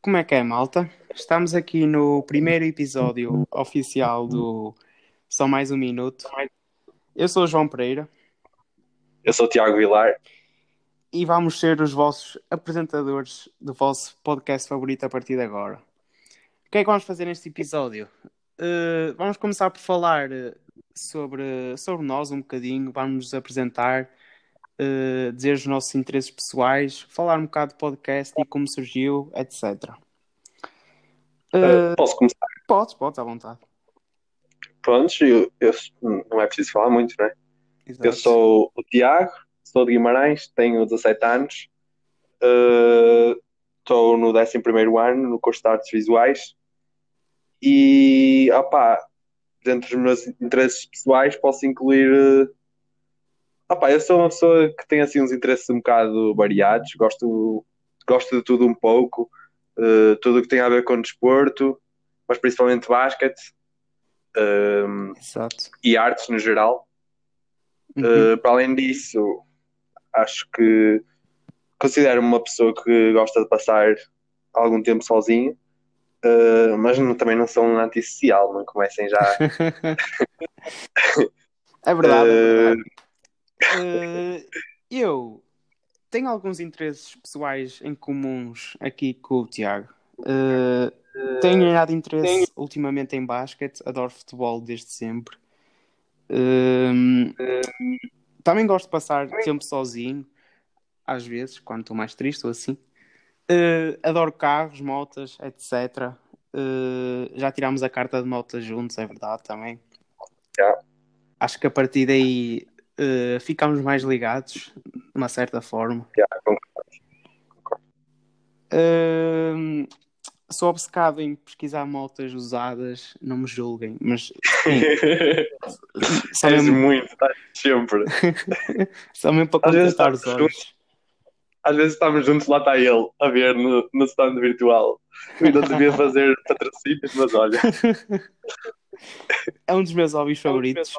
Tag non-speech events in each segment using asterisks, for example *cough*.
Como é que é, malta? Estamos aqui no primeiro episódio oficial do Só Mais Um Minuto. Eu sou o João Pereira Eu sou o Tiago Vilar. e vamos ser os vossos apresentadores do vosso podcast favorito a partir de agora. O que é que vamos fazer neste episódio? Uh, vamos começar por falar sobre, sobre nós um bocadinho, vamos nos apresentar, uh, dizer os nossos interesses pessoais, falar um bocado do podcast e como surgiu, etc. Uh, Posso começar? podes, podes, à vontade. Prontos, eu, eu- não é preciso falar muito, né? Exato. Eu sou o Tiago, sou de Guimarães, tenho 17 anos, eh, estou no 11º ano no curso de Artes Visuais e, opá, dentro dos meus interesses pessoais posso incluir... opá, eu sou uma pessoa que tem assim uns interesses um bocado variados, gosto, gosto de tudo um pouco, eh, tudo o que tem a ver com desporto, mas principalmente basquete eh, Exato. e artes no geral. Uhum. Uh, para além disso, acho que considero-me uma pessoa que gosta de passar algum tempo sozinho, uh, mas não- também não sou um antissocial, não comecem já. *laughs* É verdade, é Eh, verdade. Eh, eu tenho alguns interesses pessoais em comuns aqui com o Tiago. Eh, tenho ganhado interesse ultimamente em basquete, adoro futebol desde sempre. Ehm, também gosto de passar tempo sozinho, às vezes, quando estou mais triste ou assim. Eh, adoro carros, motas, etc. Eh, já tirámos a carta de motas juntos, é verdade também. Já. Acho que a partir daí eh, ficámos mais ligados, de uma certa forma. já, concordo. Hum, sou obcecado em pesquisar motas usadas, não me julguem, mas sim, *laughs* só mesmo, muito, estás sempre. *laughs* só mesmo para contentar os olhos. Às vezes estamos juntos, lá está ele, a ver no, no stand virtual. Eu não devia fazer patrocínios, mas olha. *laughs* É um dos meus hobbies favoritos.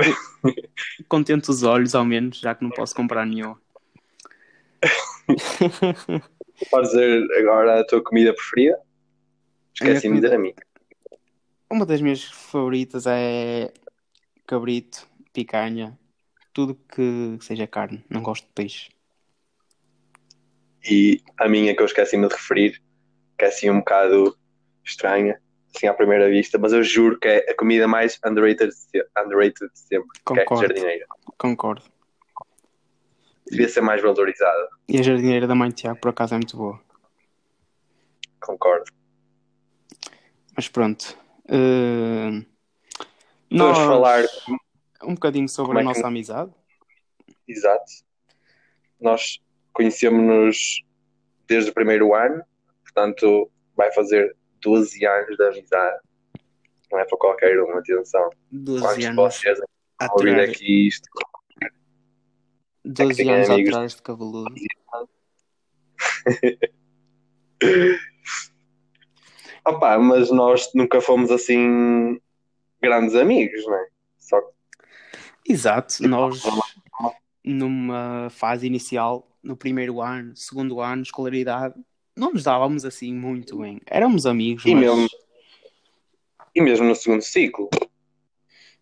*laughs* Contento os olhos, ao menos, já que não posso comprar nenhum. Podes dizer agora a tua comida preferida? Esqueci-me de dizer a mim. Uma das minhas favoritas é cabrito, picanha, tudo que seja carne. Não gosto de peixe. E a minha que eu esqueci-me de referir, que é assim um bocado estranha, assim à primeira vista, mas eu juro que é a comida mais underrated, underrated de sempre, que é Concordo. jardineira. Concordo. Devia ser mais valorizada, E a jardineira da mãe Tiago, por acaso, é muito boa. concordo. Mas pronto. Uh, Vamos nós- falar, um bocadinho sobre Como a é que- nossa amizade. exato, nós conhecemos-nos desde o primeiro ano, portanto vai fazer 12 anos de amizade. Não é para qualquer um, atenção. 12 Quantos anos vocês a ouvir aqui isto? 12 têm anos amigos. atrás de cabeludo. *laughs* Opa, mas nós nunca fomos assim grandes amigos, não é? Só Exato, nós numa fase inicial, no primeiro ano, segundo ano, escolaridade, não nos dávamos assim muito bem. Éramos amigos, E mas mesmo- E mesmo no segundo ciclo.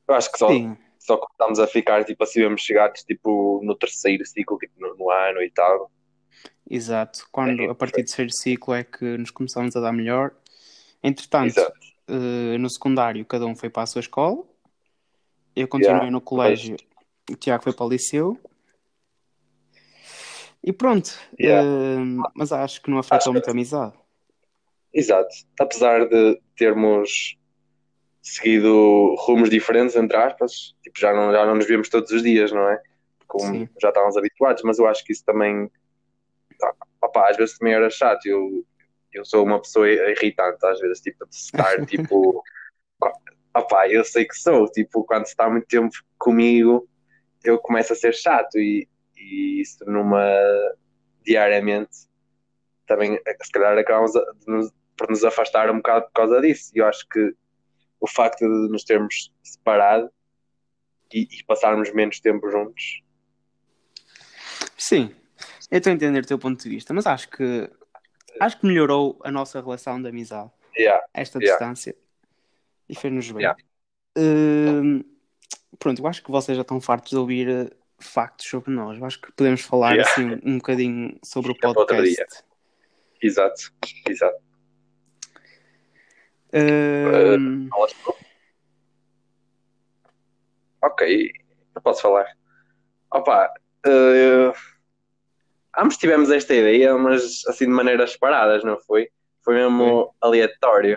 Eu acho que só, sim, só começámos a ficar tipo assim, mesmo chegados tipo no terceiro ciclo, tipo no, no ano e tal. exato. Quando É, a partir do terceiro ciclo é que nos começamos a dar melhor. Entretanto, eh, no secundário, cada um foi para a sua escola. Eu continuei Yeah, no colégio, o Tiago foi para o liceu. E pronto, Yeah. eh, mas acho que não afetou que- muito a amizade. Exato. Apesar de termos seguido rumos diferentes, entre aspas, tipo, já não, já não nos vemos todos os dias, não é? Como Sim. já estávamos habituados, mas eu acho que isso também, ah, opá, às vezes também era chato. Eu, eu sou uma pessoa irritante, às vezes, tipo, de estar, *laughs* tipo, opá, eu sei que sou, tipo, quando se está muito tempo comigo, eu começo a ser chato e, e isso numa diariamente também se calhar acabamos nos- por nos afastar um bocado por causa disso. E eu acho que o facto de nos termos separado e, e passarmos menos tempo juntos Sim, eu estou a entender o teu ponto de vista, mas acho que acho que melhorou a nossa relação de amizade, Yeah. esta Yeah. distância, e fez-nos bem. Yeah. Hum, pronto, eu acho que vocês já estão fartos de ouvir eh, factos sobre nós. Eu acho que podemos falar Yeah. assim um, um bocadinho sobre o outro podcast. Exato, exato. Falas tu? Ok, eu posso falar. Opa, eh, ambos tivemos esta ideia, mas assim de maneiras separadas, não foi? Foi mesmo aleatório.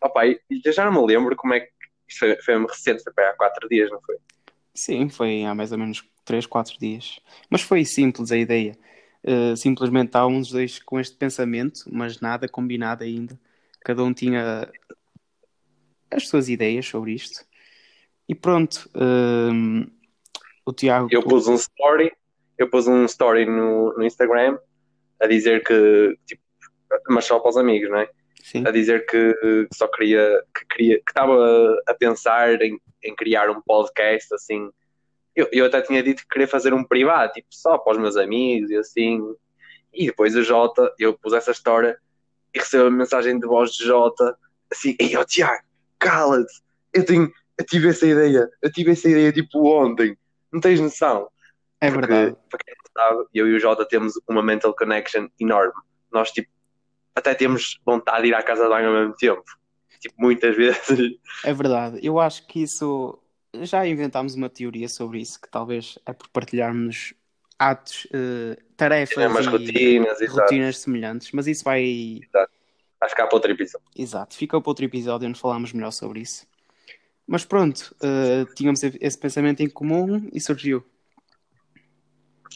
Opa, eu já não me lembro como é que. Isto foi, foi recente, foi para há quatro dias, não foi? Sim, foi há mais ou menos 3, 4 dias. Mas foi simples a ideia. Uh, simplesmente estávamos os dois com este pensamento, mas nada combinado ainda. Cada um tinha as suas ideias sobre isto. E pronto, hum, o Tiago. Eu pus um story, eu pus um story no, no Instagram a dizer que, tipo, mas só para os amigos, não é? Sim, a dizer que, que só queria que queria que estava a pensar em, em criar um podcast assim. Eu, eu até tinha dito que queria fazer um privado, tipo, só para os meus amigos e assim. E depois o Jota, eu pus essa história e recebo a mensagem de voz de Jota assim, ei, ó Tiago, cala-te, eu tenho, eu tive essa ideia, eu tive essa ideia tipo ontem, não tens noção? é Porque, verdade. para quem não sabe, eu e o Jota temos uma mental connection enorme. Nós, tipo, até temos vontade de ir à casa de banho ao mesmo tempo. Tipo, muitas *laughs* vezes. É verdade. Eu acho que isso. Já inventámos uma teoria sobre isso, que talvez é por partilharmos atos, eh, tarefas Umas e rotinas rotinas semelhantes, mas isso vai. Acho que há para outro episódio. Exato, fica para outro episódio onde falamos melhor sobre isso. Mas pronto, eh, tínhamos esse pensamento em comum e surgiu.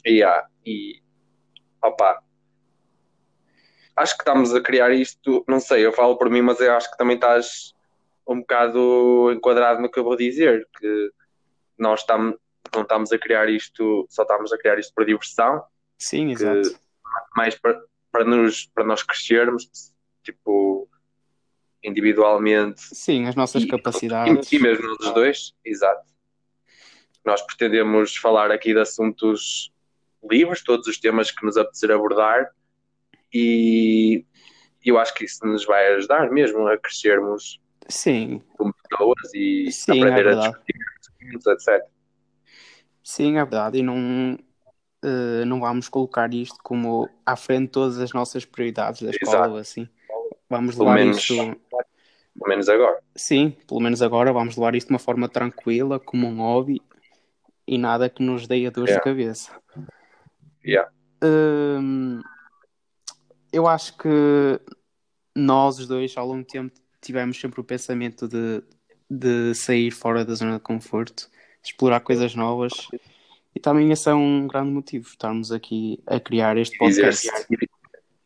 Há. E. Opa. Acho que estamos a criar isto. Não sei, eu falo por mim, mas eu acho que também estás um bocado enquadrado no que eu vou dizer. Que nós estamos, não estamos a criar isto, só estamos a criar isto por diversão. Sim, exato. mais para, para, nos, para nós crescermos, tipo, individualmente Sim, as nossas e, capacidades. e, e mesmo nós dois, exato. Nós pretendemos falar aqui de assuntos livres, todos os temas que nos apetecer abordar, e eu acho que isso nos vai ajudar mesmo a crescermos Sim, como pessoas e Sim, é aprender a verdade. discutir etc. sim, é verdade. E não, eh, não vamos colocar isto como à frente de todas as nossas prioridades da escola Exato. assim. Vamos Pelo levar menos- isto. Pelo menos agora. Sim, pelo menos agora vamos levar isto de uma forma tranquila, como um hobby e nada que nos dê a dor de Yeah. cabeça. Yeah. Hum, eu acho que nós os dois, ao longo do tempo, tivemos sempre o pensamento de, de sair fora da zona de conforto, explorar coisas novas e também esse é um grande motivo, estarmos aqui a criar este podcast.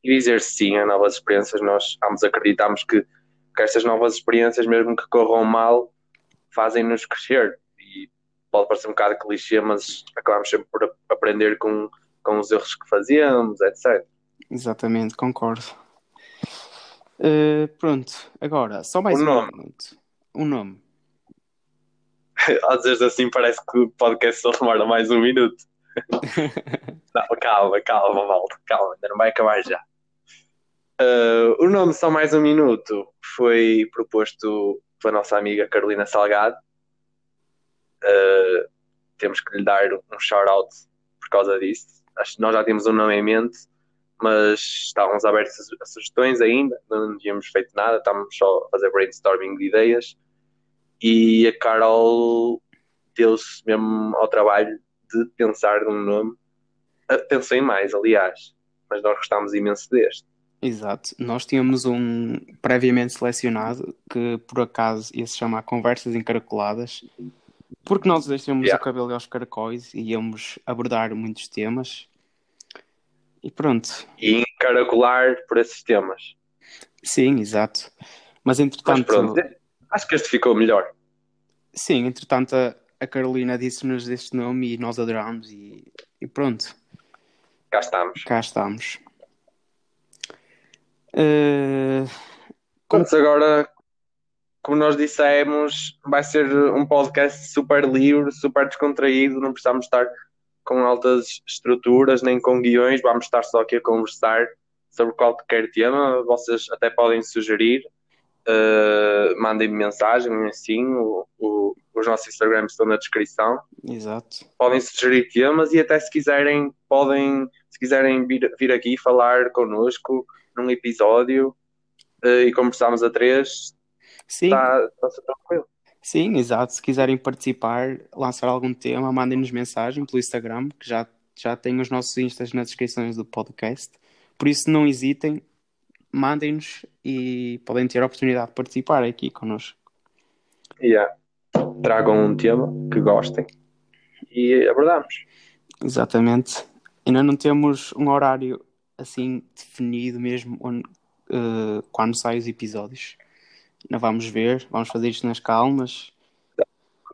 e dizer sim a novas experiências. Nós ambos acreditamos que, que estas novas experiências, mesmo que corram mal, fazem-nos crescer. E pode parecer um bocado clichê, mas acabamos sempre por aprender com, com os erros que fazíamos, etc. Exatamente, concordo. Uh, pronto, agora, só mais um nome. minuto. Um nome. *laughs* Às vezes assim parece que o podcast só demora mais um minuto. *laughs* Não, calma, calma, malta, calma, ainda não vai acabar já. Uh, o nome Só Mais Um Minuto foi proposto pela nossa amiga Carolina Salgado. Uh, temos que lhe dar um shout-out por causa disso. Acho que nós já temos um nome em mente, mas estávamos abertos a sugestões ainda, não tínhamos feito nada, estávamos só a fazer brainstorming de ideias. E a Carol deu-se mesmo ao trabalho de pensar num nome. Ah, Pensou em mais, aliás, mas nós gostámos imenso deste. Exato. Nós tínhamos um previamente selecionado que por acaso ia se chamar Conversas Encaracoladas, porque nós dois tínhamos Yeah. o cabelo aos caracóis e íamos abordar muitos temas. E pronto. E encaracolar por esses temas. Sim, exato. Mas Mas entretanto, pronto, acho que este ficou melhor. sim, entretanto a, a Carolina disse-nos este nome e nós adorámos e, e pronto, Cá estamos. cá estamos. Eh, Pronto, agora, como nós dissemos, vai ser um podcast super livre, super descontraído, não precisamos estar com altas estruturas nem com guiões, vamos estar só aqui a conversar sobre qualquer tema, vocês até podem sugerir. Uh, mandem-me mensagem, assim, o, o, os nossos Instagrams estão na descrição. Exato. Podem sugerir temas e até se quiserem, podem, se quiserem vir, vir aqui falar connosco num episódio uh, e conversarmos a três, Sim. está tá tranquilo. Sim, exato. Se quiserem participar, lançar algum tema, mandem-nos mensagem pelo Instagram, que já, já tem os nossos instas nas descrições do podcast. Por isso, não hesitem, mandem-nos e podem ter a oportunidade de participar aqui connosco. Yeah. Tragam um tema que gostem e abordamos. Exatamente. Ainda não temos um horário assim definido mesmo onde, uh, quando saem os episódios. Vamos ver, vamos fazer isto nas calmas.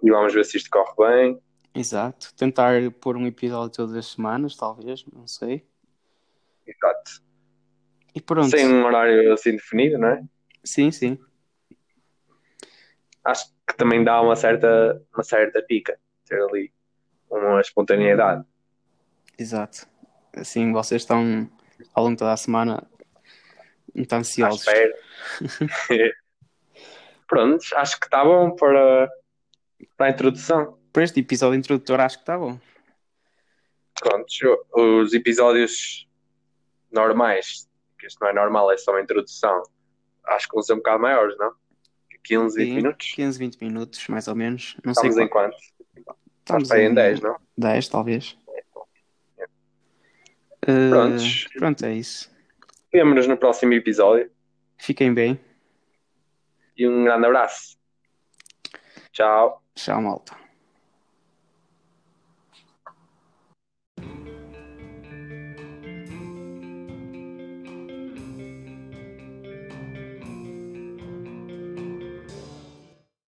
E vamos ver se isto corre bem. Exato. Tentar pôr um episódio todas as semanas, talvez, não sei. Exato. E pronto. Sem um horário assim definido, não é? Sim, sim. Acho que também dá uma certa, uma certa pica ter ali uma espontaneidade. Exato. Assim vocês estão ao longo de toda a semana muito À ansiosos. espera. *laughs* *laughs* Pronto, acho que está bom para, para a introdução. Para este episódio introdutor acho que está bom. Pronto, os episódios normais, que isto não é normal, é só uma introdução, acho que vão ser um bocado maiores, não? 15, 20 Sim, minutos? 15, 20 minutos, mais ou menos. Não sei Estamos em qual. quanto? Estamos em 10, não? 10, talvez. Uh, Prontos. pronto, é isso. Vemo-nos no próximo episódio Fiquem bem. E um grande abraço. Tchau. Tchau, malta.